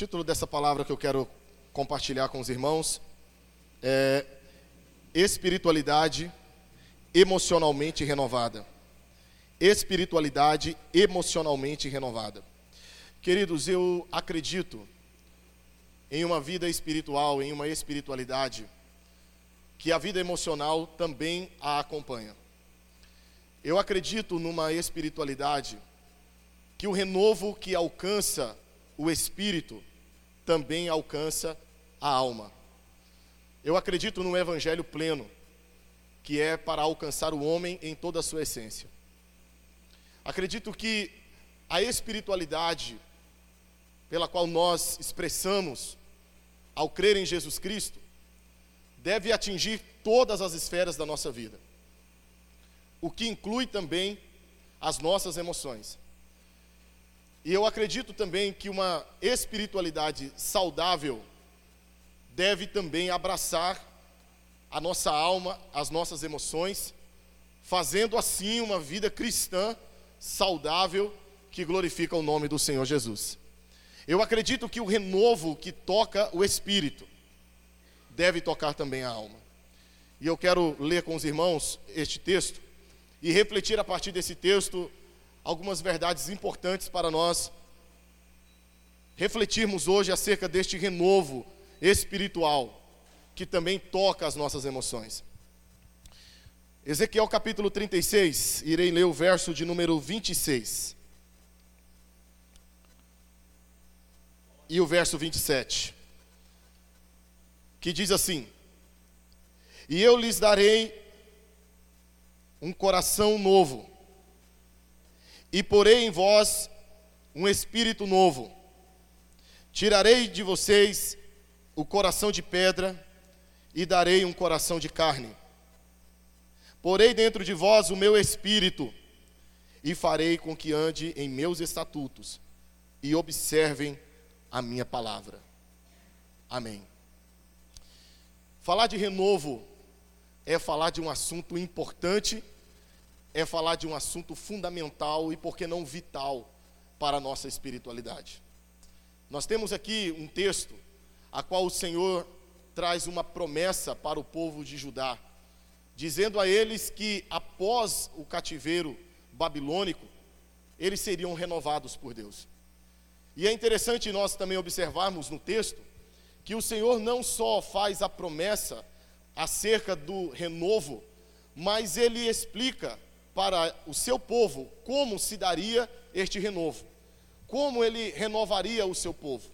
título dessa palavra que eu quero compartilhar com os irmãos é Espiritualidade emocionalmente renovada. Espiritualidade emocionalmente renovada. Queridos, eu acredito em uma vida espiritual, em uma espiritualidade, que a vida emocional também a acompanha. Eu acredito numa espiritualidade que o renovo que alcança o espírito também alcança a alma. Eu acredito no evangelho pleno, que é para alcançar o homem em toda a sua essência. Acredito que a espiritualidade pela qual nós expressamos ao crer em Jesus Cristo deve atingir todas as esferas da nossa vida, o que inclui também as nossas emoções. E eu acredito também que uma espiritualidade saudável deve também abraçar a nossa alma, as nossas emoções, fazendo assim uma vida cristã saudável que glorifica o nome do Senhor Jesus. Eu acredito que o renovo que toca o espírito deve tocar também a alma. E eu quero ler com os irmãos este texto e refletir a partir desse texto algumas verdades importantes para nós refletirmos hoje acerca deste renovo espiritual que também toca as nossas emoções. Ezequiel capítulo 36, irei ler o verso de número 26. E o verso 27, que diz assim: E eu lhes darei um coração novo, e porei em vós um espírito novo. Tirarei de vocês o coração de pedra e darei um coração de carne. Porei dentro de vós o meu espírito e farei com que ande em meus estatutos e observem a minha palavra. Amém. Falar de renovo é falar de um assunto importante é falar de um assunto fundamental e, por que não vital, para a nossa espiritualidade. Nós temos aqui um texto a qual o Senhor traz uma promessa para o povo de Judá, dizendo a eles que após o cativeiro babilônico, eles seriam renovados por Deus. E é interessante nós também observarmos no texto que o Senhor não só faz a promessa acerca do renovo, mas ele explica para o seu povo como se daria este renovo, como ele renovaria o seu povo.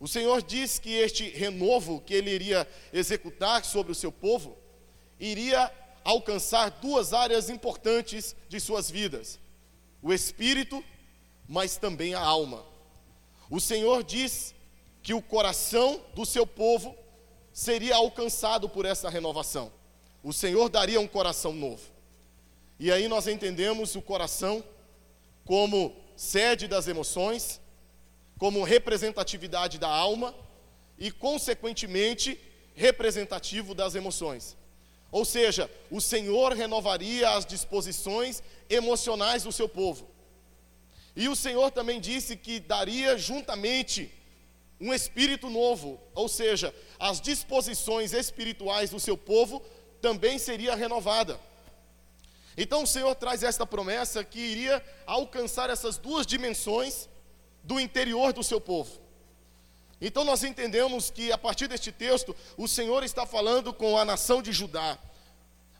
O Senhor diz que este renovo que ele iria executar sobre o seu povo iria alcançar duas áreas importantes de suas vidas: o espírito, mas também a alma. O Senhor diz que o coração do seu povo seria alcançado por essa renovação. O Senhor daria um coração novo. E aí nós entendemos o coração como sede das emoções, como representatividade da alma e, consequentemente, representativo das emoções. Ou seja, o Senhor renovaria as disposições emocionais do seu povo. E o Senhor também disse que daria juntamente um espírito novo, ou seja, as disposições espirituais do seu povo também seria renovada. Então o Senhor traz esta promessa que iria alcançar essas duas dimensões do interior do seu povo. Então nós entendemos que a partir deste texto, o Senhor está falando com a nação de Judá.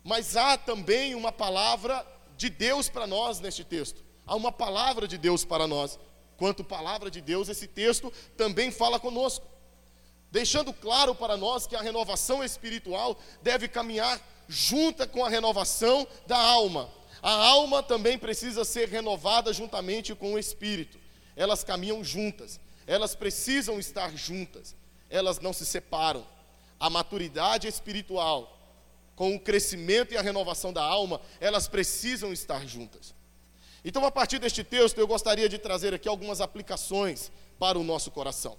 Mas há também uma palavra de Deus para nós neste texto. Há uma palavra de Deus para nós. Quanto palavra de Deus, esse texto também fala conosco. Deixando claro para nós que a renovação espiritual deve caminhar junta com a renovação da alma. A alma também precisa ser renovada juntamente com o espírito. Elas caminham juntas, elas precisam estar juntas, elas não se separam. A maturidade espiritual, com o crescimento e a renovação da alma, elas precisam estar juntas. Então, a partir deste texto, eu gostaria de trazer aqui algumas aplicações para o nosso coração.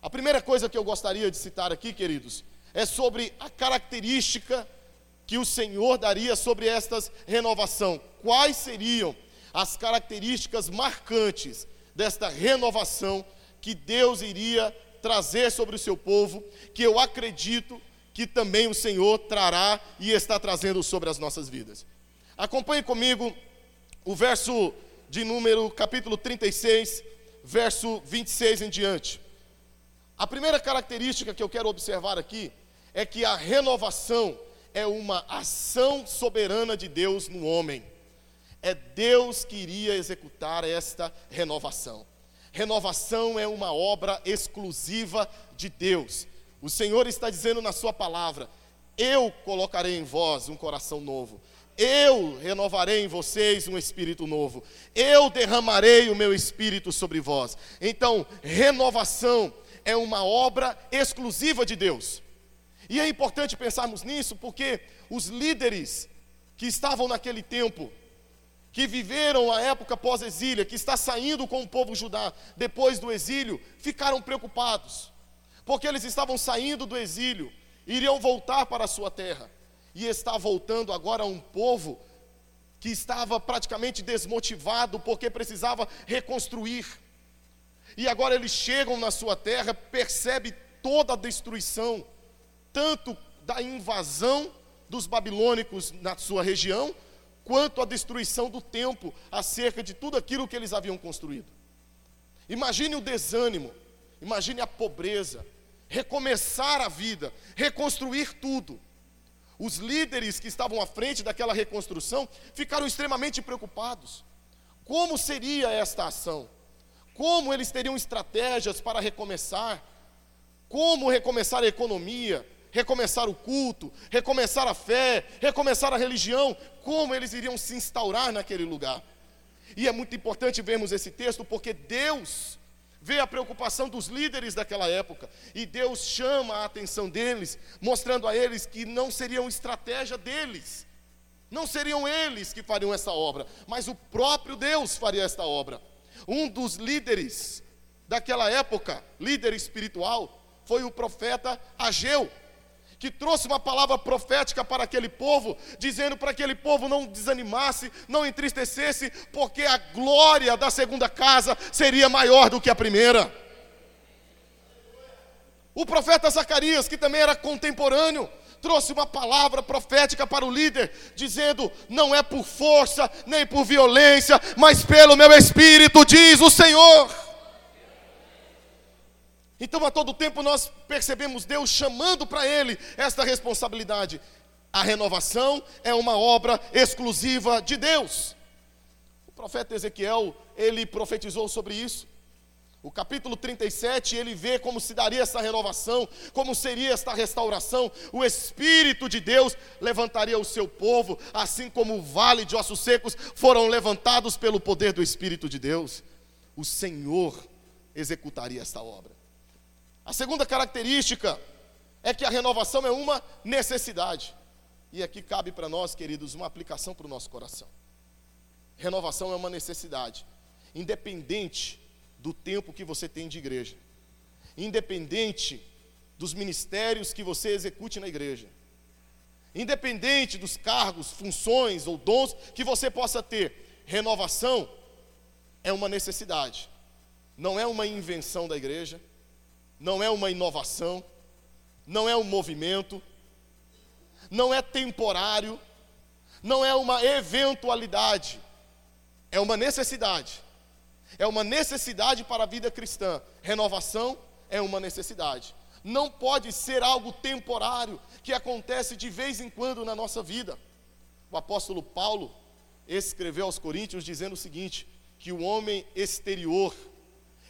A primeira coisa que eu gostaria de citar aqui, queridos, é sobre a característica que o Senhor daria sobre estas renovação. Quais seriam as características marcantes desta renovação que Deus iria trazer sobre o seu povo, que eu acredito que também o Senhor trará e está trazendo sobre as nossas vidas. Acompanhe comigo o verso de número capítulo 36, verso 26 em diante. A primeira característica que eu quero observar aqui é que a renovação é uma ação soberana de Deus no homem. É Deus que iria executar esta renovação. Renovação é uma obra exclusiva de Deus. O Senhor está dizendo na Sua palavra: Eu colocarei em vós um coração novo. Eu renovarei em vocês um espírito novo. Eu derramarei o meu espírito sobre vós. Então, renovação é uma obra exclusiva de Deus. E é importante pensarmos nisso porque os líderes que estavam naquele tempo, que viveram a época pós-exília, que está saindo com o povo judá depois do exílio, ficaram preocupados, porque eles estavam saindo do exílio, iriam voltar para a sua terra e está voltando agora um povo que estava praticamente desmotivado porque precisava reconstruir. E agora eles chegam na sua terra, percebe toda a destruição, tanto da invasão dos babilônicos na sua região, quanto a destruição do templo acerca de tudo aquilo que eles haviam construído. Imagine o desânimo, imagine a pobreza, recomeçar a vida, reconstruir tudo. Os líderes que estavam à frente daquela reconstrução ficaram extremamente preocupados. Como seria esta ação? Como eles teriam estratégias para recomeçar? Como recomeçar a economia? Recomeçar o culto? Recomeçar a fé? Recomeçar a religião? Como eles iriam se instaurar naquele lugar? E é muito importante vermos esse texto porque Deus vê a preocupação dos líderes daquela época e Deus chama a atenção deles, mostrando a eles que não seriam estratégia deles, não seriam eles que fariam essa obra, mas o próprio Deus faria esta obra. Um dos líderes daquela época, líder espiritual, foi o profeta Ageu que trouxe uma palavra profética para aquele povo, dizendo para aquele povo não desanimasse, não entristecesse, porque a glória da segunda casa seria maior do que a primeira. O profeta Zacarias, que também era contemporâneo, trouxe uma palavra profética para o líder, dizendo: Não é por força, nem por violência, mas pelo meu espírito, diz o Senhor. Então, a todo tempo, nós percebemos Deus chamando para Ele esta responsabilidade. A renovação é uma obra exclusiva de Deus. O profeta Ezequiel, ele profetizou sobre isso. O capítulo 37, ele vê como se daria essa renovação, como seria esta restauração. O Espírito de Deus levantaria o seu povo, assim como o vale de ossos secos foram levantados pelo poder do Espírito de Deus. O Senhor executaria esta obra. A segunda característica é que a renovação é uma necessidade. E aqui cabe para nós, queridos, uma aplicação para o nosso coração. Renovação é uma necessidade, independente do tempo que você tem de igreja, independente dos ministérios que você execute na igreja, independente dos cargos, funções ou dons que você possa ter, renovação é uma necessidade, não é uma invenção da igreja não é uma inovação, não é um movimento, não é temporário, não é uma eventualidade, é uma necessidade. É uma necessidade para a vida cristã. Renovação é uma necessidade. Não pode ser algo temporário que acontece de vez em quando na nossa vida. O apóstolo Paulo escreveu aos Coríntios dizendo o seguinte: que o homem exterior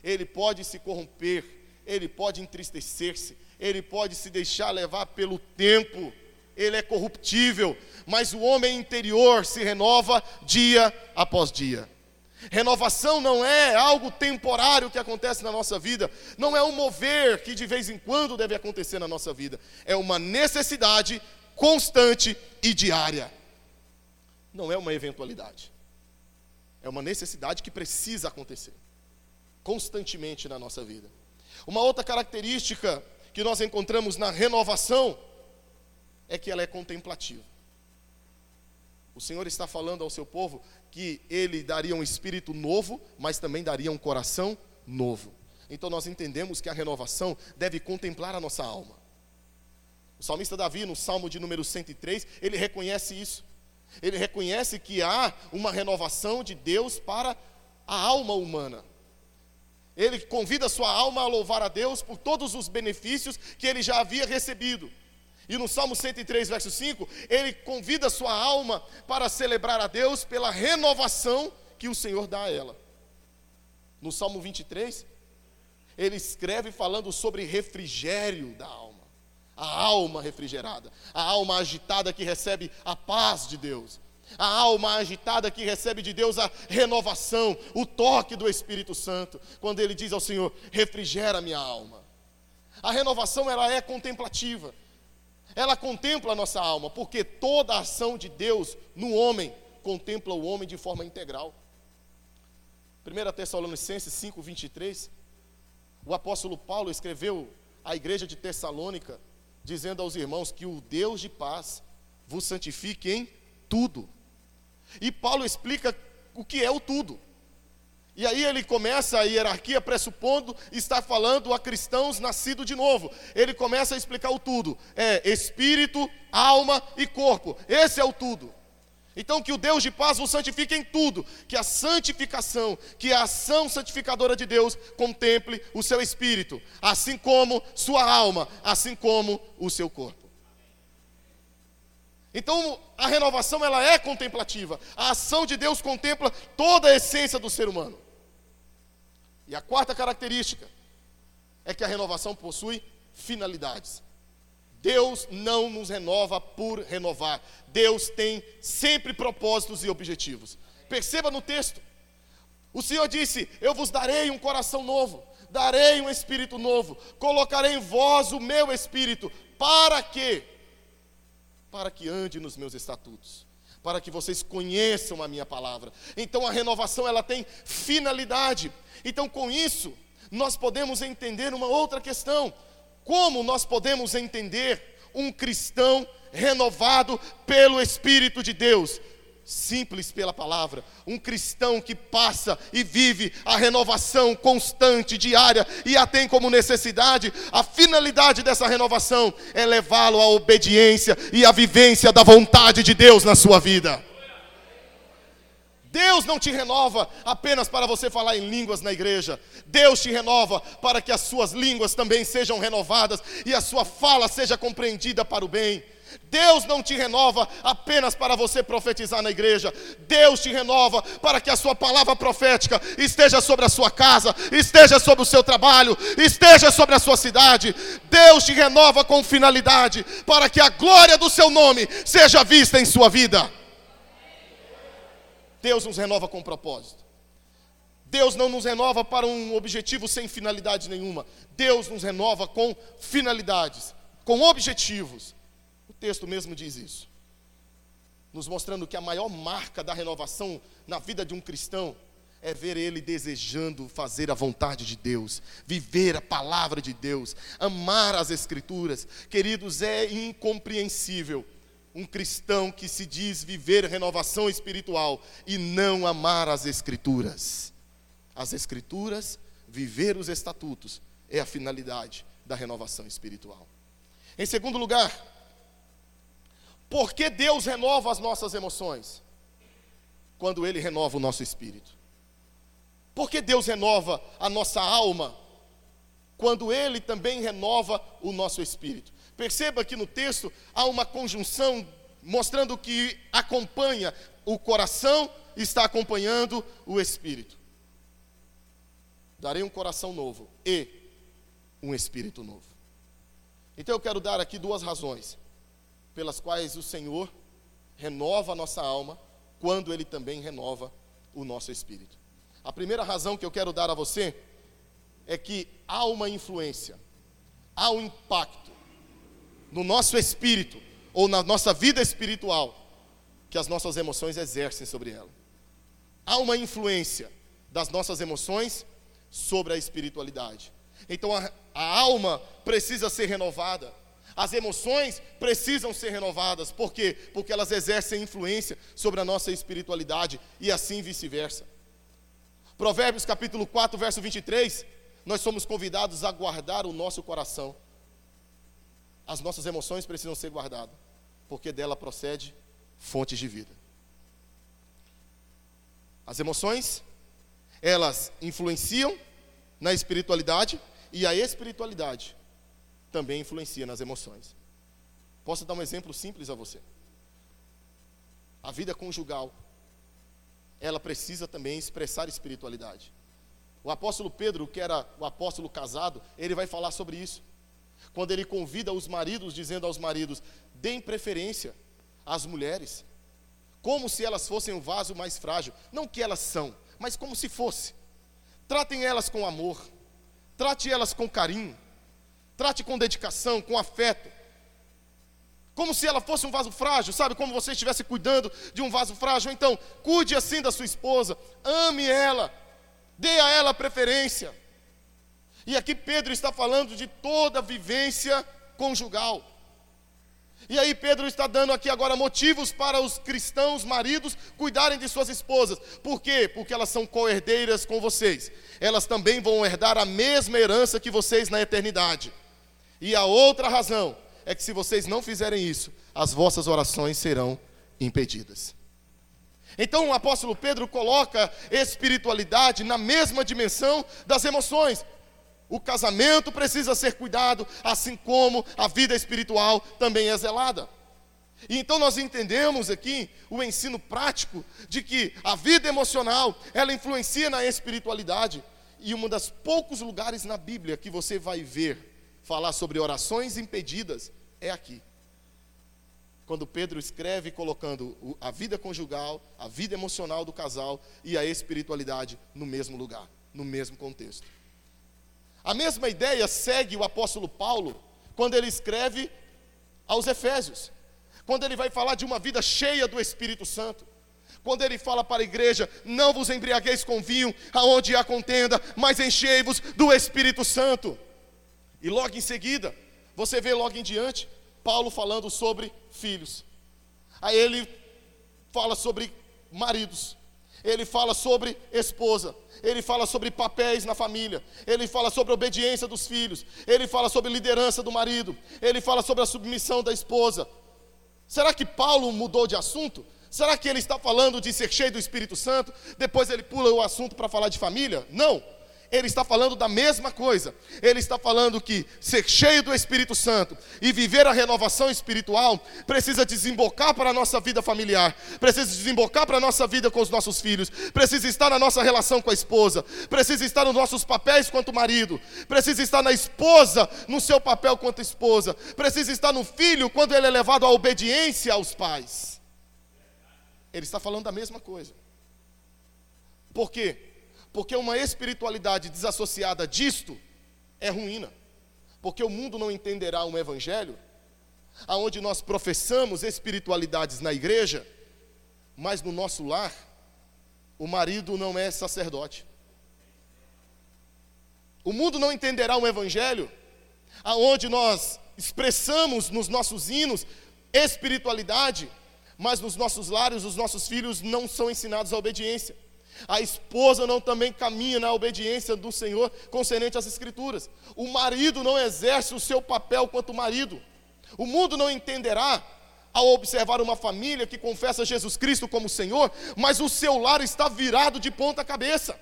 ele pode se corromper, ele pode entristecer-se, ele pode se deixar levar pelo tempo, ele é corruptível, mas o homem interior se renova dia após dia. Renovação não é algo temporário que acontece na nossa vida, não é um mover que de vez em quando deve acontecer na nossa vida, é uma necessidade constante e diária. Não é uma eventualidade, é uma necessidade que precisa acontecer constantemente na nossa vida. Uma outra característica que nós encontramos na renovação é que ela é contemplativa. O Senhor está falando ao seu povo que ele daria um espírito novo, mas também daria um coração novo. Então nós entendemos que a renovação deve contemplar a nossa alma. O salmista Davi, no Salmo de número 103, ele reconhece isso. Ele reconhece que há uma renovação de Deus para a alma humana. Ele convida sua alma a louvar a Deus por todos os benefícios que ele já havia recebido. E no Salmo 103, verso 5, ele convida sua alma para celebrar a Deus pela renovação que o Senhor dá a ela. No Salmo 23, ele escreve falando sobre refrigério da alma, a alma refrigerada, a alma agitada que recebe a paz de Deus, a alma agitada que recebe de Deus a renovação, o toque do Espírito Santo, quando ele diz ao Senhor: refrigera minha alma. A renovação ela é contemplativa. Ela contempla a nossa alma, porque toda a ação de Deus no homem contempla o homem de forma integral. 1 Tessalonicenses 5, 23, o apóstolo Paulo escreveu à igreja de Tessalônica, dizendo aos irmãos que o Deus de paz vos santifique em tudo. E Paulo explica o que é o tudo. E aí ele começa a hierarquia pressupondo estar falando a cristãos nascidos de novo. Ele começa a explicar o tudo. É espírito, alma e corpo. Esse é o tudo. Então que o Deus de paz vos santifique em tudo, que a santificação, que a ação santificadora de Deus contemple o seu espírito, assim como sua alma, assim como o seu corpo. Então, a renovação ela é contemplativa. A ação de Deus contempla toda a essência do ser humano. E a quarta característica é que a renovação possui finalidades. Deus não nos renova por renovar. Deus tem sempre propósitos e objetivos. Perceba no texto. O Senhor disse: Eu vos darei um coração novo, darei um espírito novo, colocarei em vós o meu espírito. Para quê? Para que ande nos meus estatutos para que vocês conheçam a minha palavra. Então a renovação ela tem finalidade. Então com isso nós podemos entender uma outra questão: como nós podemos entender um cristão renovado pelo Espírito de Deus? Simples pela palavra, um cristão que passa e vive a renovação constante, diária e a tem como necessidade, a finalidade dessa renovação é levá-lo à obediência e à vivência da vontade de Deus na sua vida. Deus não te renova apenas para você falar em línguas na igreja. Deus te renova para que as suas línguas também sejam renovadas e a sua fala seja compreendida para o bem. Deus não te renova apenas para você profetizar na igreja. Deus te renova para que a sua palavra profética esteja sobre a sua casa, esteja sobre o seu trabalho, esteja sobre a sua cidade. Deus te renova com finalidade para que a glória do seu nome seja vista em sua vida. Deus nos renova com propósito. Deus não nos renova para um objetivo sem finalidade nenhuma. Deus nos renova com finalidades, com objetivos texto mesmo diz isso. Nos mostrando que a maior marca da renovação na vida de um cristão é ver ele desejando fazer a vontade de Deus, viver a palavra de Deus, amar as Escrituras. Queridos, é incompreensível um cristão que se diz viver renovação espiritual e não amar as Escrituras. As Escrituras, viver os estatutos, é a finalidade da renovação espiritual. Em segundo lugar, por que Deus renova as nossas emoções? Quando Ele renova o nosso espírito. Por que Deus renova a nossa alma? Quando Ele também renova o nosso espírito. Perceba que no texto há uma conjunção mostrando que acompanha o coração, está acompanhando o espírito. Darei um coração novo e um espírito novo. Então eu quero dar aqui duas razões pelas quais o Senhor renova a nossa alma, quando Ele também renova o nosso espírito. A primeira razão que eu quero dar a você é que há uma influência, há um impacto no nosso espírito ou na nossa vida espiritual que as nossas emoções exercem sobre ela. Há uma influência das nossas emoções sobre a espiritualidade. Então a, a alma precisa ser renovada. As emoções precisam ser renovadas. Por quê? Porque elas exercem influência sobre a nossa espiritualidade e assim vice-versa. Provérbios capítulo 4, verso 23, nós somos convidados a guardar o nosso coração. As nossas emoções precisam ser guardadas, porque dela procede fontes de vida. As emoções, elas influenciam na espiritualidade e a espiritualidade também influencia nas emoções. Posso dar um exemplo simples a você? A vida conjugal, ela precisa também expressar espiritualidade. O apóstolo Pedro, que era o apóstolo casado, ele vai falar sobre isso. Quando ele convida os maridos, dizendo aos maridos: deem preferência às mulheres, como se elas fossem o vaso mais frágil. Não que elas são, mas como se fosse. Tratem elas com amor, trate elas com carinho, trate com dedicação, com afeto. Como se ela fosse um vaso frágil, sabe? Como você estivesse cuidando de um vaso frágil. Então, cuide assim da sua esposa, ame ela, dê a ela preferência. E aqui Pedro está falando de toda vivência conjugal. E aí Pedro está dando aqui agora motivos para os cristãos maridos cuidarem de suas esposas. Por quê? Porque elas são co-herdeiras com vocês. Elas também vão herdar a mesma herança que vocês na eternidade. E a outra razão é que se vocês não fizerem isso, as vossas orações serão impedidas. Então o apóstolo Pedro coloca espiritualidade na mesma dimensão das emoções. O casamento precisa ser cuidado, assim como a vida espiritual também é zelada. E então nós entendemos aqui o ensino prático de que a vida emocional, ela influencia na espiritualidade. E um dos poucos lugares na Bíblia que você vai ver falar sobre orações impedidas é aqui. Quando Pedro escreve colocando a vida conjugal, a vida emocional do casal e a espiritualidade no mesmo lugar, no mesmo contexto. A mesma ideia segue o apóstolo Paulo quando ele escreve aos Efésios, quando ele vai falar de uma vida cheia do Espírito Santo. Quando ele fala para a igreja: Não vos embriagueis com vinho, aonde há contenda, mas enchei-vos do Espírito Santo. E logo em seguida, você vê logo em diante, Paulo falando sobre filhos. Aí ele fala sobre maridos ele fala sobre esposa, ele fala sobre papéis na família, ele fala sobre obediência dos filhos, ele fala sobre liderança do marido, ele fala sobre a submissão da esposa. Será que Paulo mudou de assunto? Será que ele está falando de ser cheio do Espírito Santo, depois ele pula o assunto para falar de família? Não ele está falando da mesma coisa. Ele está falando que ser cheio do Espírito Santo e viver a renovação espiritual precisa desembocar para a nossa vida familiar, precisa desembocar para a nossa vida com os nossos filhos, precisa estar na nossa relação com a esposa, precisa estar nos nossos papéis quanto marido, precisa estar na esposa no seu papel quanto esposa, precisa estar no filho quando ele é levado à obediência aos pais. Ele está falando da mesma coisa. Por quê? Porque uma espiritualidade desassociada disto é ruína. Porque o mundo não entenderá um evangelho aonde nós professamos espiritualidades na igreja, mas no nosso lar o marido não é sacerdote. O mundo não entenderá um evangelho aonde nós expressamos nos nossos hinos espiritualidade, mas nos nossos lares os nossos filhos não são ensinados à obediência. A esposa não também caminha na obediência do Senhor concernente às Escrituras. O marido não exerce o seu papel quanto marido. O mundo não entenderá ao observar uma família que confessa Jesus Cristo como Senhor, mas o seu lar está virado de ponta cabeça.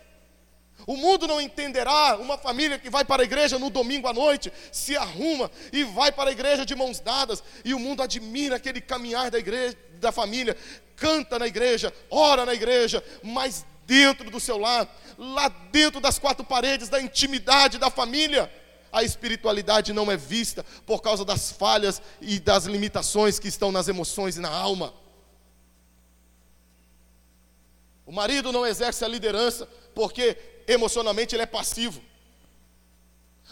O mundo não entenderá uma família que vai para a igreja no domingo à noite, se arruma e vai para a igreja de mãos dadas, e o mundo admira aquele caminhar da igreja, da família, canta na igreja, ora na igreja, mas dentro do seu lar, lá dentro das quatro paredes, da intimidade da família. A espiritualidade não é vista por causa das falhas e das limitações que estão nas emoções e na alma. O marido não exerce a liderança porque emocionalmente ele é passivo.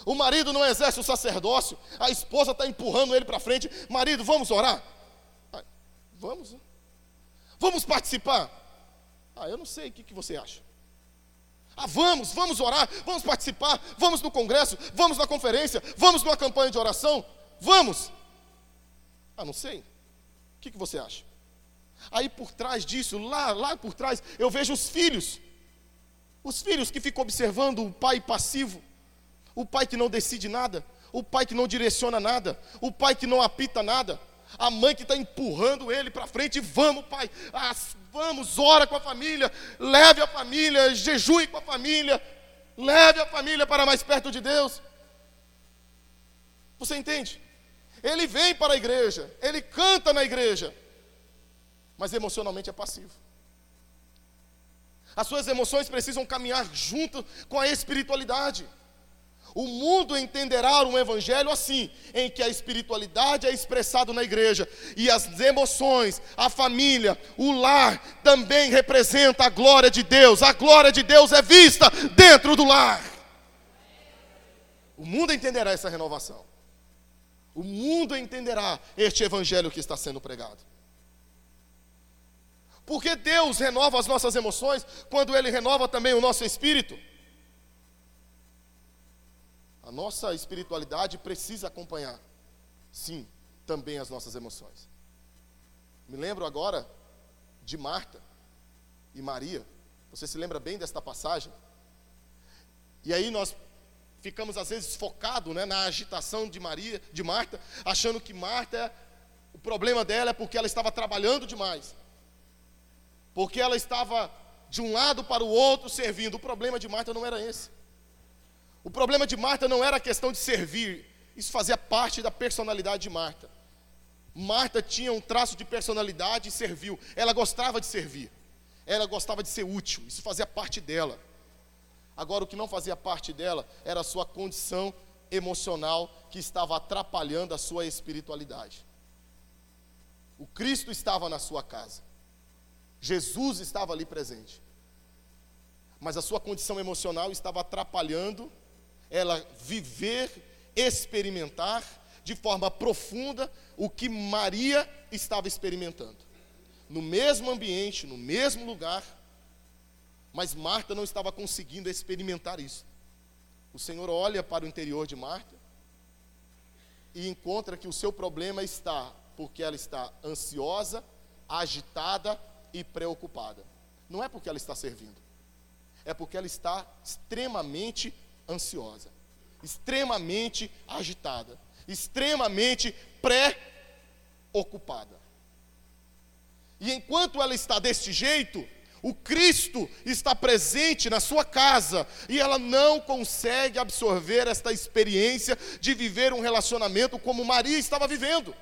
O marido não exerce o sacerdócio, a esposa está empurrando ele para frente. Marido, vamos orar? Vamos. Né? Vamos participar? Ah, eu não sei, o que, que você acha? Ah, vamos, vamos orar, vamos participar, vamos no congresso, vamos na conferência, vamos numa campanha de oração, vamos. Ah, não sei. O que, que você acha? Aí por trás disso, lá, lá por trás, eu vejo os filhos. Os filhos que ficam observando o pai passivo, o pai que não decide nada, o pai que não direciona nada, o pai que não apita nada, a mãe que está empurrando ele para frente, vamos, pai, ah, vamos, ora com a família, leve a família, jejue com a família, leve a família para mais perto de Deus. Você entende? Ele vem para a igreja, ele canta na igreja, mas emocionalmente é passivo. As suas emoções precisam caminhar junto com a espiritualidade. O mundo entenderá um evangelho assim, em que a espiritualidade é expressada na igreja e as emoções, a família, o lar também representa a glória de Deus. A glória de Deus é vista dentro do lar. O mundo entenderá essa renovação. O mundo entenderá este evangelho que está sendo pregado. Porque Deus renova as nossas emoções quando Ele renova também o nosso espírito. Nossa espiritualidade precisa acompanhar, sim, também as nossas emoções. Me lembro agora de Marta e Maria. Você se lembra bem desta passagem? E aí nós ficamos às vezes focados né, na agitação de Maria, de Marta, achando que Marta, o problema dela é porque ela estava trabalhando demais. Porque ela estava de um lado para o outro servindo. O problema de Marta não era esse. O problema de Marta não era a questão de servir, isso fazia parte da personalidade de Marta. Marta tinha um traço de personalidade e serviu. Ela gostava de servir. Ela gostava de ser útil. Isso fazia parte dela. Agora, o que não fazia parte dela era a sua condição emocional que estava atrapalhando a sua espiritualidade. O Cristo estava na sua casa. Jesus estava ali presente. Mas a sua condição emocional estava atrapalhando ela viver, experimentar de forma profunda o que Maria estava experimentando. No mesmo ambiente, no mesmo lugar, mas Marta não estava conseguindo experimentar isso. O Senhor olha para o interior de Marta e encontra que o seu problema está porque ela está ansiosa, agitada e preocupada. Não é porque ela está servindo, é porque ela está extremamente ansiosa, extremamente agitada, extremamente pré-ocupada. E enquanto ela está deste jeito, o Cristo está presente na sua casa e ela não consegue absorver esta experiência de viver um relacionamento como Maria estava vivendo.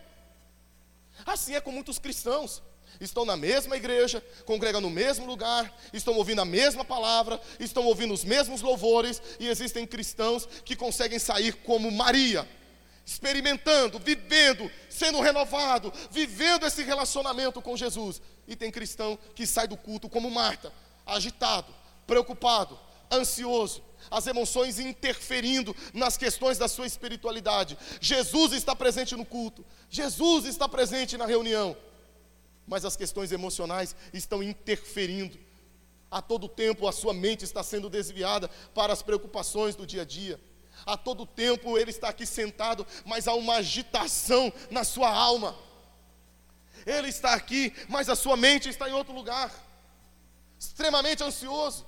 Assim é com muitos cristãos estão na mesma igreja, congregam no mesmo lugar, estão ouvindo a mesma palavra, estão ouvindo os mesmos louvores, e existem cristãos que conseguem sair como Maria, experimentando, vivendo, sendo renovado, vivendo esse relacionamento com Jesus. E tem cristão que sai do culto como Marta, agitado, preocupado, ansioso, as emoções interferindo nas questões da sua espiritualidade. Jesus está presente no culto, Jesus está presente na reunião mas as questões emocionais estão interferindo. A todo tempo a sua mente está sendo desviada para as preocupações do dia a dia. A todo tempo ele está aqui sentado, mas há uma agitação na sua alma. Ele está aqui, mas a sua mente está em outro lugar, extremamente ansioso.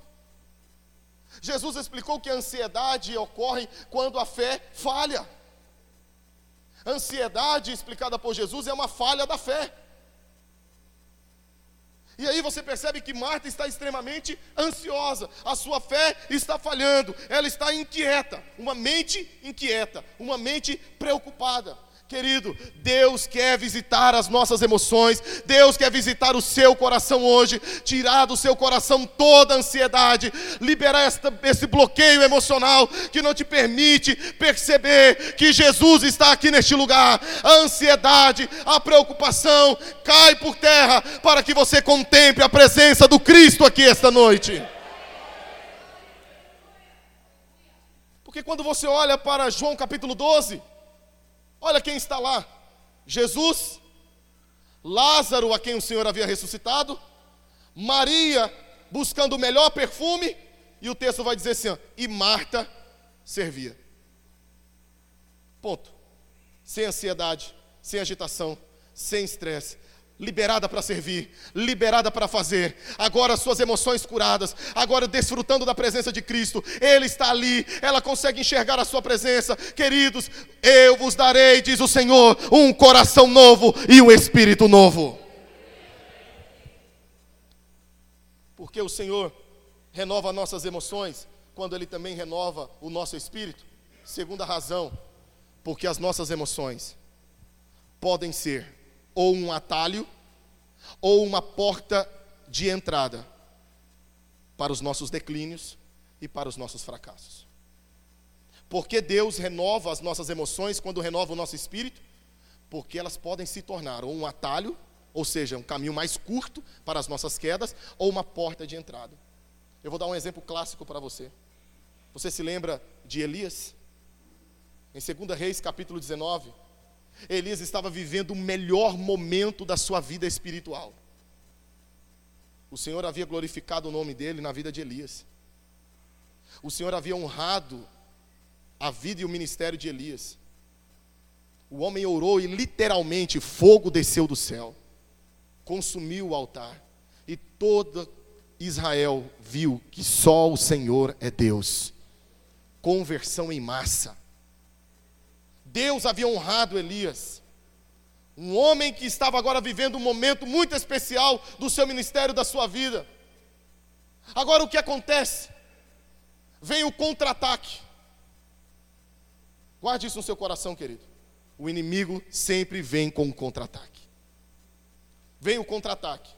Jesus explicou que a ansiedade ocorre quando a fé falha. Ansiedade, explicada por Jesus, é uma falha da fé. E aí você percebe que Marta está extremamente ansiosa, a sua fé está falhando, ela está inquieta, uma mente inquieta, uma mente preocupada. Querido, Deus quer visitar as nossas emoções, Deus quer visitar o seu coração hoje, tirar do seu coração toda a ansiedade, liberar esta, esse bloqueio emocional que não te permite perceber que Jesus está aqui neste lugar. A ansiedade, a preocupação cai por terra para que você contemple a presença do Cristo aqui esta noite. Porque quando você olha para João capítulo 12, Olha quem está lá: Jesus, Lázaro, a quem o Senhor havia ressuscitado, Maria buscando o melhor perfume, e o texto vai dizer assim: ó, e Marta servia. Ponto. Sem ansiedade, sem agitação, sem estresse, liberada para servir, liberada para fazer, agora suas emoções curadas, agora desfrutando da presença de Cristo, Ele está ali, ela consegue enxergar a Sua presença, queridos, eu vos darei, diz o Senhor, um coração novo e um espírito novo. Porque o Senhor renova nossas emoções, quando Ele também renova o nosso espírito. Segunda razão, porque as nossas emoções podem ser ou um atalho, ou uma porta de entrada para os nossos declínios e para os nossos fracassos. Porque Deus renova as nossas emoções quando renova o nosso espírito? Porque elas podem se tornar ou um atalho, ou seja, um caminho mais curto para as nossas quedas, ou uma porta de entrada. Eu vou dar um exemplo clássico para você. Você se lembra de Elias? Em 2 Reis, capítulo 19, Elias estava vivendo o melhor momento da sua vida espiritual. O Senhor havia glorificado o nome dele na vida de Elias. O Senhor havia honrado a vida e o ministério de Elias. O homem orou e literalmente fogo desceu do céu, consumiu o altar, e toda Israel viu que só o Senhor é Deus. Conversão em massa. Deus havia honrado Elias. Um homem que estava agora vivendo um momento muito especial do seu ministério, da sua vida. Agora o que acontece? Vem o contra-ataque. Guarde isso no seu coração, querido. O inimigo sempre vem com um contra-ataque. Vem o contra-ataque.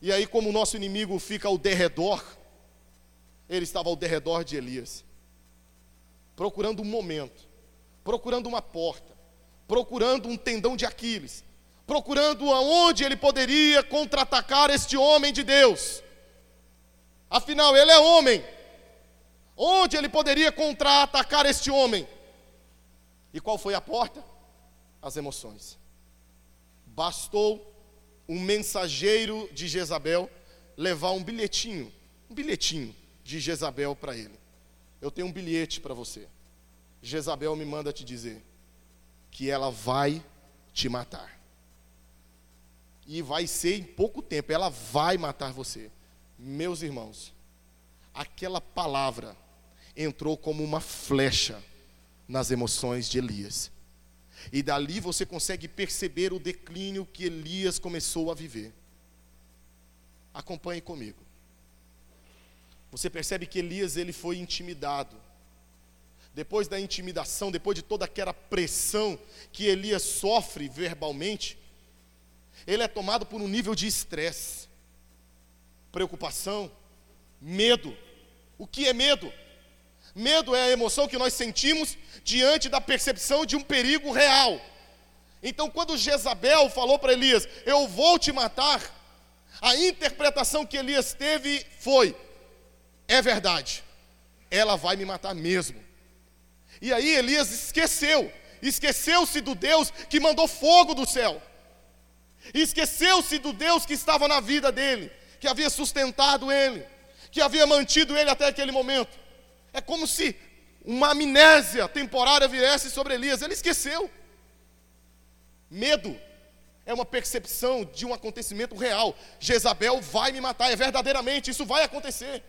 E aí, como o nosso inimigo fica ao derredor, ele estava ao derredor de Elias, procurando um momento procurando uma porta, procurando um tendão de Aquiles, procurando aonde ele poderia contra-atacar este homem de Deus. Afinal, ele é homem. Onde ele poderia contra-atacar este homem? E qual foi a porta? As emoções. Bastou um mensageiro de Jezabel levar um bilhetinho, um bilhetinho de Jezabel para ele. Eu tenho um bilhete para você. Jezabel me manda te dizer que ela vai te matar. E vai ser em pouco tempo, ela vai matar você. Meus irmãos, aquela palavra entrou como uma flecha nas emoções de Elias. E dali você consegue perceber o declínio que Elias começou a viver. Acompanhe comigo. Você percebe que Elias ele foi intimidado depois da intimidação, depois de toda aquela pressão que Elias sofre verbalmente, ele é tomado por um nível de estresse, preocupação, medo. O que é medo? Medo é a emoção que nós sentimos diante da percepção de um perigo real. Então, quando Jezabel falou para Elias: Eu vou te matar, a interpretação que Elias teve foi: É verdade, ela vai me matar mesmo. E aí Elias esqueceu, esqueceu-se do Deus que mandou fogo do céu, esqueceu-se do Deus que estava na vida dele, que havia sustentado ele, que havia mantido ele até aquele momento. É como se uma amnésia temporária viesse sobre Elias, ele esqueceu. Medo é uma percepção de um acontecimento real. Jezabel vai me matar, é verdadeiramente, isso vai acontecer.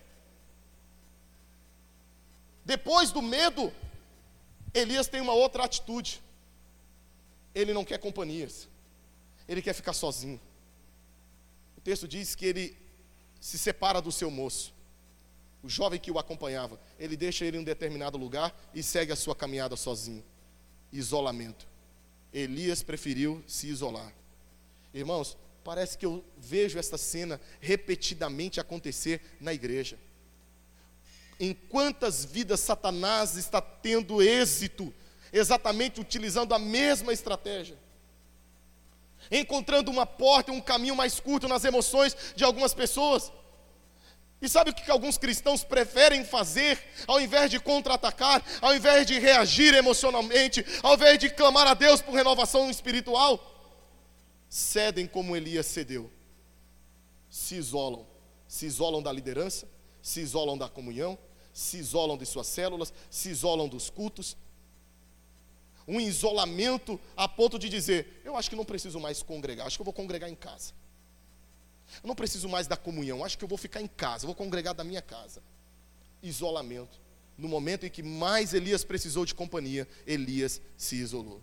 Depois do medo, Elias tem uma outra atitude. Ele não quer companhias. Ele quer ficar sozinho. O texto diz que ele se separa do seu moço, o jovem que o acompanhava. Ele deixa ele em um determinado lugar e segue a sua caminhada sozinho. Isolamento. Elias preferiu se isolar. Irmãos, parece que eu vejo esta cena repetidamente acontecer na igreja em quantas vidas Satanás está tendo êxito, exatamente utilizando a mesma estratégia. Encontrando uma porta, um caminho mais curto nas emoções de algumas pessoas. E sabe o que alguns cristãos preferem fazer, ao invés de contra-atacar, ao invés de reagir emocionalmente, ao invés de clamar a Deus por renovação espiritual? Cedem como Elias cedeu, se isolam, se isolam da liderança, se isolam da comunhão, se isolam de suas células, se isolam dos cultos. um isolamento a ponto de dizer: eu acho que não preciso mais congregar, acho que eu vou congregar em casa. Eu não preciso mais da comunhão, acho que eu vou ficar em casa, vou congregar da minha casa. Isolamento. No momento em que mais Elias precisou de companhia, Elias se isolou.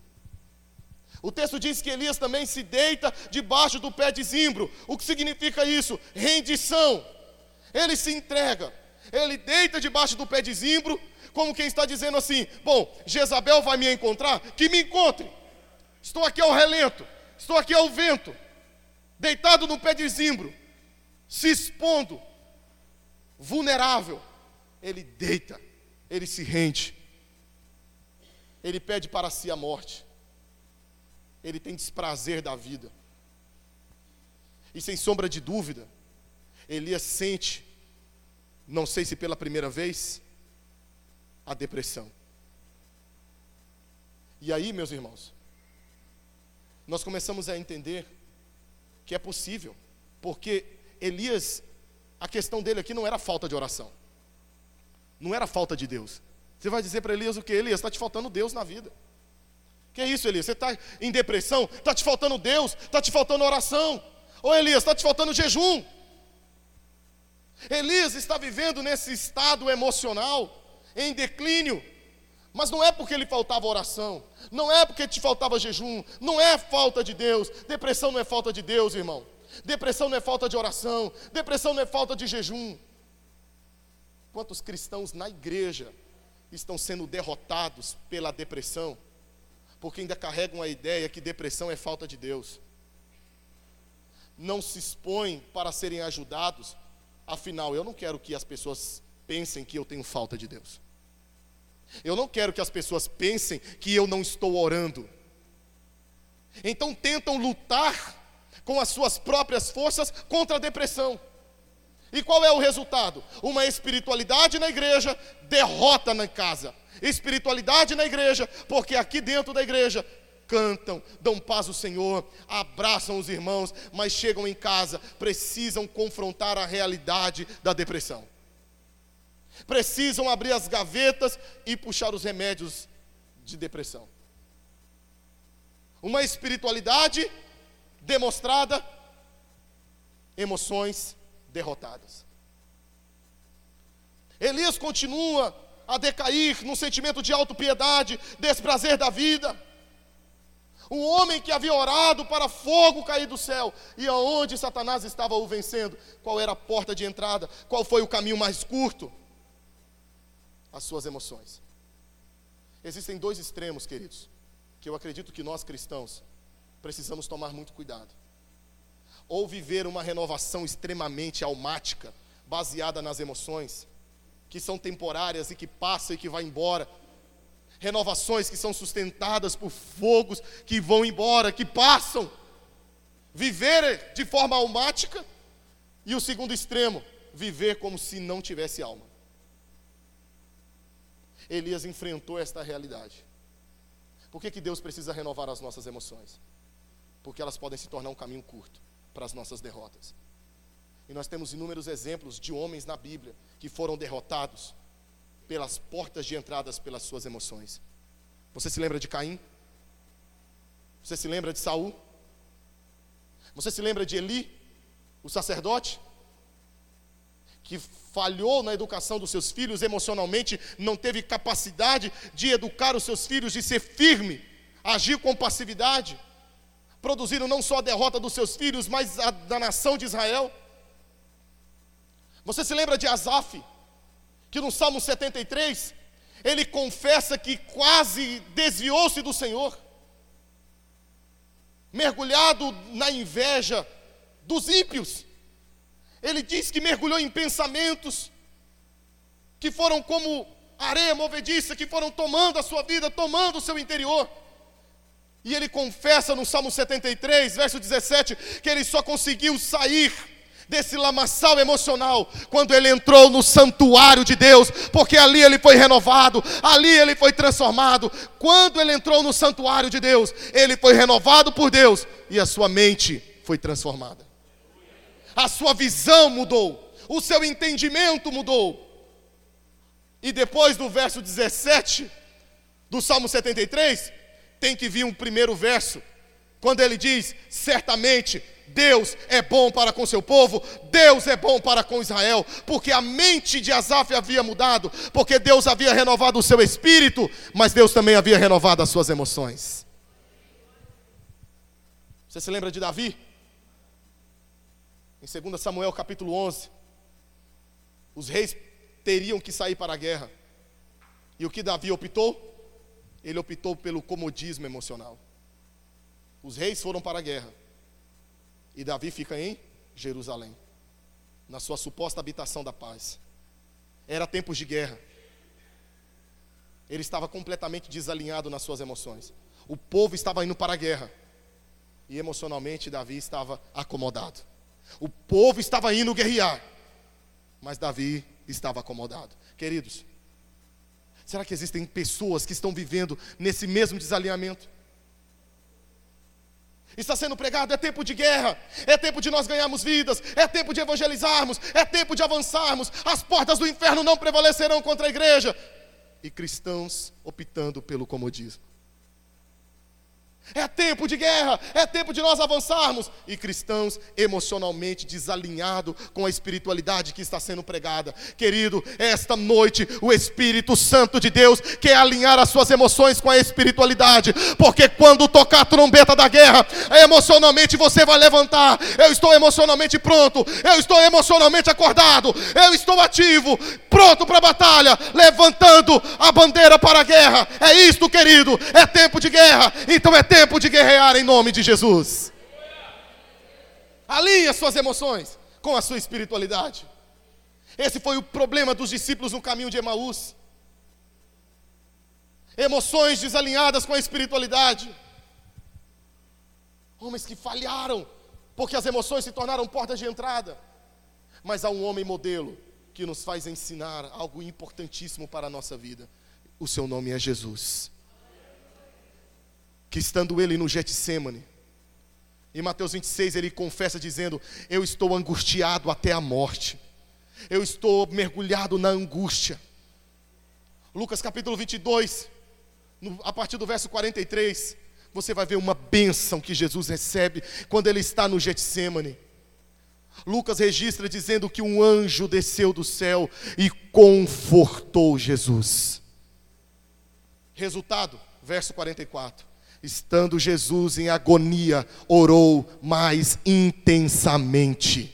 O texto diz que Elias também se deita debaixo do pé de zimbro. O que significa isso? Rendição. Ele se entrega. Ele deita debaixo do pé de zimbro, como quem está dizendo assim: Bom, Jezabel vai me encontrar? Que me encontre. Estou aqui ao relento, estou aqui ao vento, deitado no pé de zimbro, se expondo, vulnerável. Ele deita, ele se rende, ele pede para si a morte, ele tem desprazer da vida. E sem sombra de dúvida, Elias sente não sei se pela primeira vez, a depressão. E aí, meus irmãos, nós começamos a entender que é possível, porque Elias, a questão dele aqui não era falta de oração, não era falta de Deus. Você vai dizer para Elias o que? Elias, está te faltando Deus na vida. Que é isso, Elias? Você está em depressão? Está te faltando Deus? Está te faltando oração? Ou Elias, está te faltando jejum? Elias está vivendo nesse estado emocional, em declínio, mas não é porque lhe faltava oração, não é porque te faltava jejum, não é falta de Deus. Depressão não é falta de Deus, irmão. Depressão não é falta de oração, depressão não é falta de jejum. Quantos cristãos na igreja estão sendo derrotados pela depressão, porque ainda carregam a ideia que depressão é falta de Deus. Não se expõem para serem ajudados, Afinal, eu não quero que as pessoas pensem que eu tenho falta de Deus. Eu não quero que as pessoas pensem que eu não estou orando. Então tentam lutar com as suas próprias forças contra a depressão. E qual é o resultado? Uma espiritualidade na igreja, derrota na casa. Espiritualidade na igreja, porque aqui dentro da igreja cantam, dão paz ao Senhor, abraçam os irmãos, mas chegam em casa, precisam confrontar a realidade da depressão. Precisam abrir as gavetas e puxar os remédios de depressão. Uma espiritualidade demonstrada, emoções derrotadas. Elias continua a decair num sentimento de autopiedade, desprazer da vida. Um homem que havia orado para fogo cair do céu. E aonde Satanás estava o vencendo? Qual era a porta de entrada? Qual foi o caminho mais curto? As suas emoções. Existem dois extremos, queridos, que eu acredito que nós cristãos precisamos tomar muito cuidado. Ou viver uma renovação extremamente almática, baseada nas emoções, que são temporárias e que passam e que vai embora renovações que são sustentadas por fogos que vão embora, que passam. Viver de forma almática. E o segundo extremo, viver como se não tivesse alma. Elias enfrentou esta realidade. Por que, que Deus precisa renovar as nossas emoções? Porque elas podem se tornar um caminho curto para as nossas derrotas. E nós temos inúmeros exemplos de homens na Bíblia que foram derrotados pelas portas de entradas pelas suas emoções. Você se lembra de Caim? Você se lembra de Saul? Você se lembra de Eli, o sacerdote? Que falhou na educação dos seus filhos emocionalmente, não teve capacidade de educar os seus filhos, de ser firme, agir com passividade, produziram não só a derrota dos seus filhos, mas a da nação de Israel. Você se lembra de Asaf? Que no Salmo 73, ele confessa que quase desviou-se do Senhor, mergulhado na inveja dos ímpios. Ele diz que mergulhou em pensamentos que foram como areia movediça, que foram tomando a sua vida, tomando o seu interior. E ele confessa no Salmo 73, verso 17, que ele só conseguiu sair desse lamaçal emocional quando ele entrou no santuário de Deus, porque ali ele foi renovado, ali ele foi transformado. Quando ele entrou no santuário de Deus, ele foi renovado por Deus e a sua mente foi transformada. A sua visão mudou, o seu entendimento mudou. E depois do verso 17 do Salmo 73, tem que vir um primeiro verso, quando ele diz: certamente Deus é bom para com seu povo, Deus é bom para com Israel, porque a mente de Asaf havia mudado, porque Deus havia renovado o seu espírito, mas Deus também havia renovado as suas emoções. Você se lembra de Davi? Em 2 Samuel capítulo 11, os reis teriam que sair para a guerra. E o que Davi optou? Ele optou pelo comodismo emocional. Os reis foram para a guerra. E Davi fica em Jerusalém, na sua suposta habitação da paz. Era tempos de guerra. Ele estava completamente desalinhado nas suas emoções. O povo estava indo para a guerra. E emocionalmente Davi estava acomodado. O povo estava indo guerrear. Mas Davi estava acomodado. Queridos, será que existem pessoas que estão vivendo nesse mesmo desalinhamento? Está sendo pregado, é tempo de guerra, é tempo de nós ganharmos vidas, é tempo de evangelizarmos, é tempo de avançarmos. As portas do inferno não prevalecerão contra a igreja. E cristãos optando pelo comodismo. É tempo de guerra, é tempo de nós avançarmos. E cristãos emocionalmente desalinhados com a espiritualidade que está sendo pregada. Querido, esta noite o Espírito Santo de Deus quer alinhar as suas emoções com a espiritualidade. Porque quando tocar a trombeta da guerra, emocionalmente você vai levantar. Eu estou emocionalmente pronto, eu estou emocionalmente acordado, eu estou ativo, pronto para a batalha, levantando a bandeira para a guerra. É isto, querido, é tempo de guerra. Então é tempo tempo de guerrear em nome de Jesus. Alinhe as suas emoções com a sua espiritualidade. Esse foi o problema dos discípulos no caminho de Emaús. Emoções desalinhadas com a espiritualidade. Homens que falharam, porque as emoções se tornaram portas de entrada. Mas há um homem modelo que nos faz ensinar algo importantíssimo para a nossa vida. O seu nome é Jesus que estando ele no Getsemane, em Mateus 26 ele confessa dizendo: Eu estou angustiado até a morte, eu estou mergulhado na angústia. Lucas capítulo 22, no, a partir do verso 43, você vai ver uma bênção que Jesus recebe quando ele está no Getsemane. Lucas registra dizendo que um anjo desceu do céu e confortou Jesus. Resultado, verso 44. Estando Jesus em agonia, orou mais intensamente.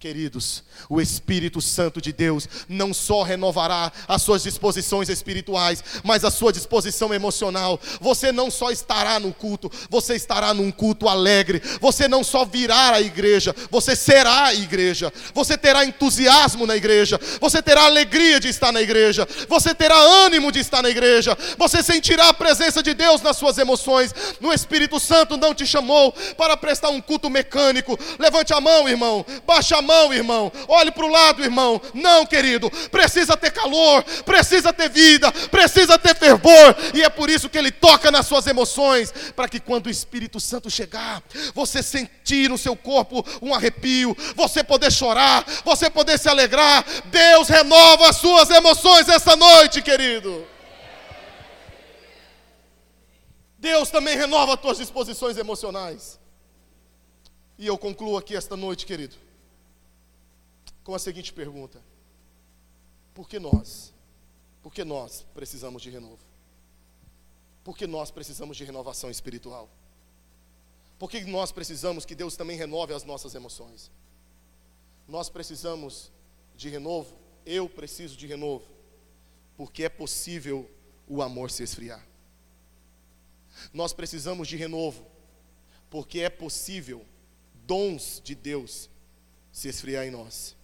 Queridos, o Espírito Santo de Deus não só renovará as suas disposições espirituais, mas a sua disposição emocional. Você não só estará no culto, você estará num culto alegre. Você não só virá à igreja, você será a igreja. Você terá entusiasmo na igreja, você terá alegria de estar na igreja, você terá ânimo de estar na igreja. Você sentirá a presença de Deus nas suas emoções. No Espírito Santo não te chamou para prestar um culto mecânico. Levante a mão, irmão. Baixa a mão mão, irmão. Olhe para o lado, irmão. Não, querido. Precisa ter calor, precisa ter vida, precisa ter fervor. E é por isso que ele toca nas suas emoções. Para que quando o Espírito Santo chegar, você sentir no seu corpo um arrepio, você poder chorar, você poder se alegrar. Deus renova as suas emoções essa noite, querido. Deus também renova as tuas disposições emocionais. E eu concluo aqui esta noite, querido com a seguinte pergunta: Por que nós? Por que nós precisamos de renovo? Por que nós precisamos de renovação espiritual? Por que nós precisamos que Deus também renove as nossas emoções? Nós precisamos de renovo, eu preciso de renovo, porque é possível o amor se esfriar. Nós precisamos de renovo, porque é possível dons de Deus se esfriar em nós.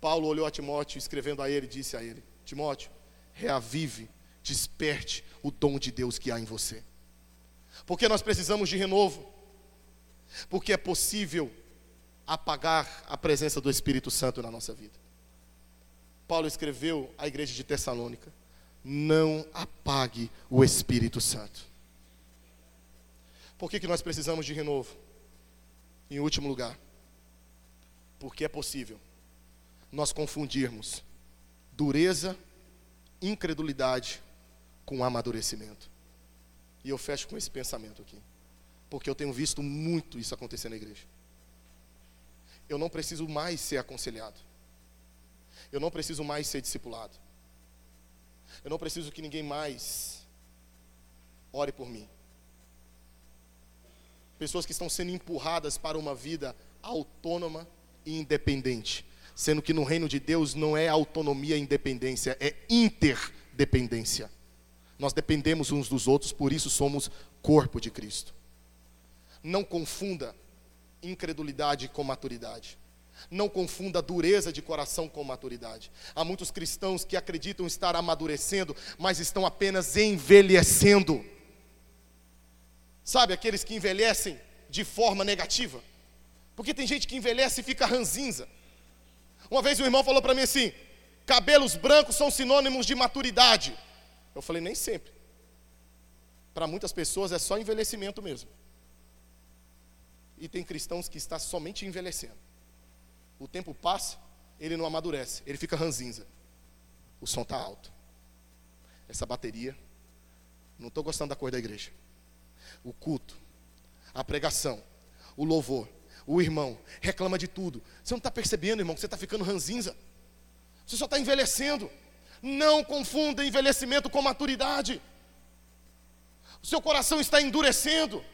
Paulo olhou a Timóteo, escrevendo a ele, disse a ele: Timóteo, reavive, desperte o dom de Deus que há em você. Porque nós precisamos de renovo. Porque é possível apagar a presença do Espírito Santo na nossa vida. Paulo escreveu à igreja de Tessalônica: Não apague o Espírito Santo. Por que, que nós precisamos de renovo? Em último lugar, porque é possível nós confundirmos dureza, incredulidade com amadurecimento. E eu fecho com esse pensamento aqui. Porque eu tenho visto muito isso acontecer na igreja. Eu não preciso mais ser aconselhado. Eu não preciso mais ser discipulado. Eu não preciso que ninguém mais ore por mim. Pessoas que estão sendo empurradas para uma vida autônoma e independente. Sendo que no reino de Deus não é autonomia e independência, é interdependência. Nós dependemos uns dos outros, por isso somos corpo de Cristo. Não confunda incredulidade com maturidade. Não confunda dureza de coração com maturidade. Há muitos cristãos que acreditam estar amadurecendo, mas estão apenas envelhecendo. Sabe aqueles que envelhecem de forma negativa? Porque tem gente que envelhece e fica ranzinza. Uma vez um irmão falou para mim assim: cabelos brancos são sinônimos de maturidade. Eu falei, nem sempre. Para muitas pessoas é só envelhecimento mesmo. E tem cristãos que está somente envelhecendo. O tempo passa, ele não amadurece, ele fica ranzinza. O som está alto. Essa bateria, não estou gostando da cor da igreja. O culto, a pregação, o louvor, o irmão reclama de tudo. Você não está percebendo, irmão, que você está ficando ranzinza. Você só está envelhecendo. Não confunda envelhecimento com maturidade. O seu coração está endurecendo.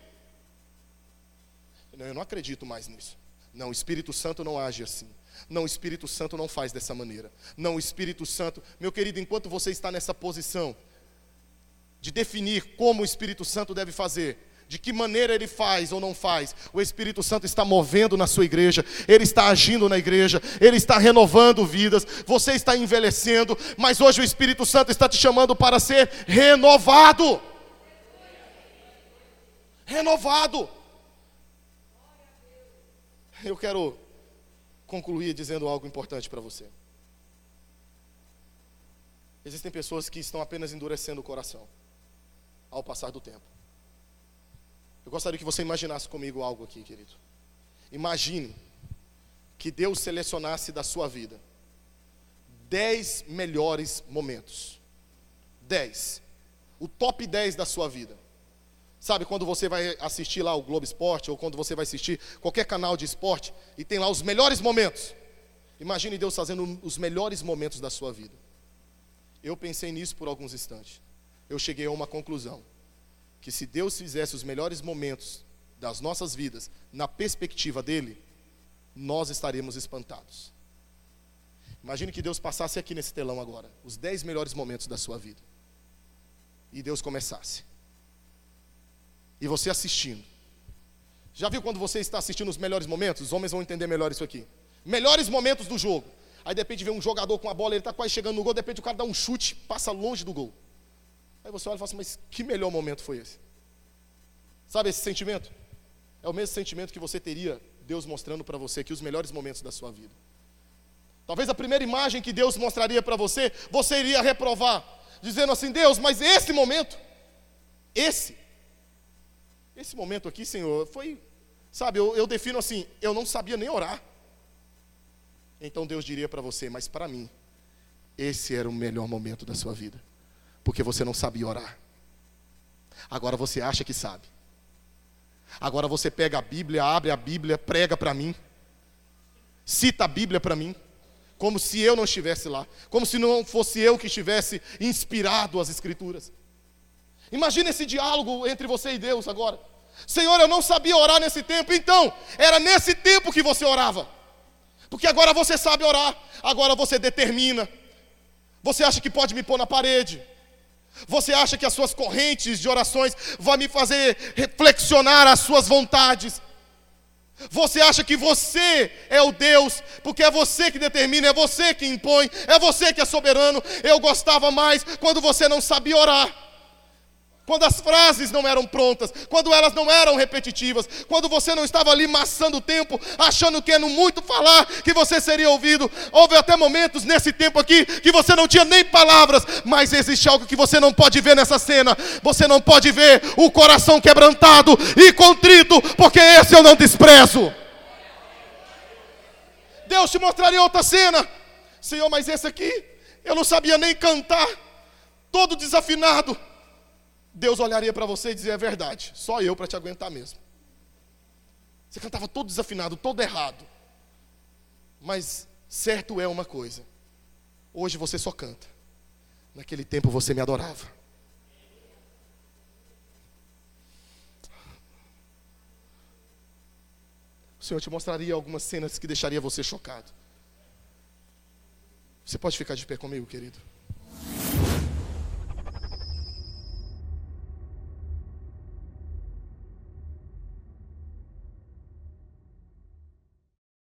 Não, eu não acredito mais nisso. Não, o Espírito Santo não age assim. Não, o Espírito Santo não faz dessa maneira. Não, o Espírito Santo, meu querido, enquanto você está nessa posição de definir como o Espírito Santo deve fazer, de que maneira ele faz ou não faz. O Espírito Santo está movendo na sua igreja, ele está agindo na igreja, ele está renovando vidas. Você está envelhecendo, mas hoje o Espírito Santo está te chamando para ser renovado. Renovado. Eu quero concluir dizendo algo importante para você. Existem pessoas que estão apenas endurecendo o coração ao passar do tempo. Eu gostaria que você imaginasse comigo algo aqui, querido. Imagine que Deus selecionasse da sua vida dez melhores momentos. Dez. O top 10 da sua vida. Sabe quando você vai assistir lá o Globo Esporte ou quando você vai assistir qualquer canal de esporte e tem lá os melhores momentos? Imagine Deus fazendo os melhores momentos da sua vida. Eu pensei nisso por alguns instantes. Eu cheguei a uma conclusão que se Deus fizesse os melhores momentos das nossas vidas na perspectiva dele, nós estaríamos espantados. Imagine que Deus passasse aqui nesse telão agora, os dez melhores momentos da sua vida. E Deus começasse. E você assistindo. Já viu quando você está assistindo os melhores momentos? Os homens vão entender melhor isso aqui. Melhores momentos do jogo. Aí de repente vem um jogador com a bola, ele está quase chegando no gol, de repente o cara dá um chute, passa longe do gol. Aí você olha e fala assim, mas que melhor momento foi esse? Sabe esse sentimento? É o mesmo sentimento que você teria Deus mostrando para você aqui os melhores momentos da sua vida. Talvez a primeira imagem que Deus mostraria para você, você iria reprovar, dizendo assim: Deus, mas esse momento, esse, esse momento aqui, Senhor, foi, sabe, eu, eu defino assim: eu não sabia nem orar. Então Deus diria para você: mas para mim, esse era o melhor momento da sua vida porque você não sabia orar. Agora você acha que sabe. Agora você pega a Bíblia, abre a Bíblia, prega para mim, cita a Bíblia para mim, como se eu não estivesse lá, como se não fosse eu que estivesse inspirado as Escrituras. Imagina esse diálogo entre você e Deus agora. Senhor, eu não sabia orar nesse tempo, então, era nesse tempo que você orava. Porque agora você sabe orar, agora você determina. Você acha que pode me pôr na parede, você acha que as suas correntes de orações vão me fazer reflexionar as suas vontades? Você acha que você é o Deus, porque é você que determina, é você que impõe, é você que é soberano. Eu gostava mais quando você não sabia orar quando as frases não eram prontas, quando elas não eram repetitivas, quando você não estava ali maçando o tempo, achando que é no muito falar que você seria ouvido. Houve até momentos nesse tempo aqui que você não tinha nem palavras, mas existe algo que você não pode ver nessa cena. Você não pode ver o coração quebrantado e contrito, porque esse eu não desprezo. Deus te mostraria outra cena. Senhor, mas esse aqui eu não sabia nem cantar, todo desafinado Deus olharia para você e dizia: é verdade, só eu para te aguentar mesmo. Você cantava todo desafinado, todo errado. Mas certo é uma coisa: hoje você só canta. Naquele tempo você me adorava. O Senhor te mostraria algumas cenas que deixaria você chocado. Você pode ficar de pé comigo, querido?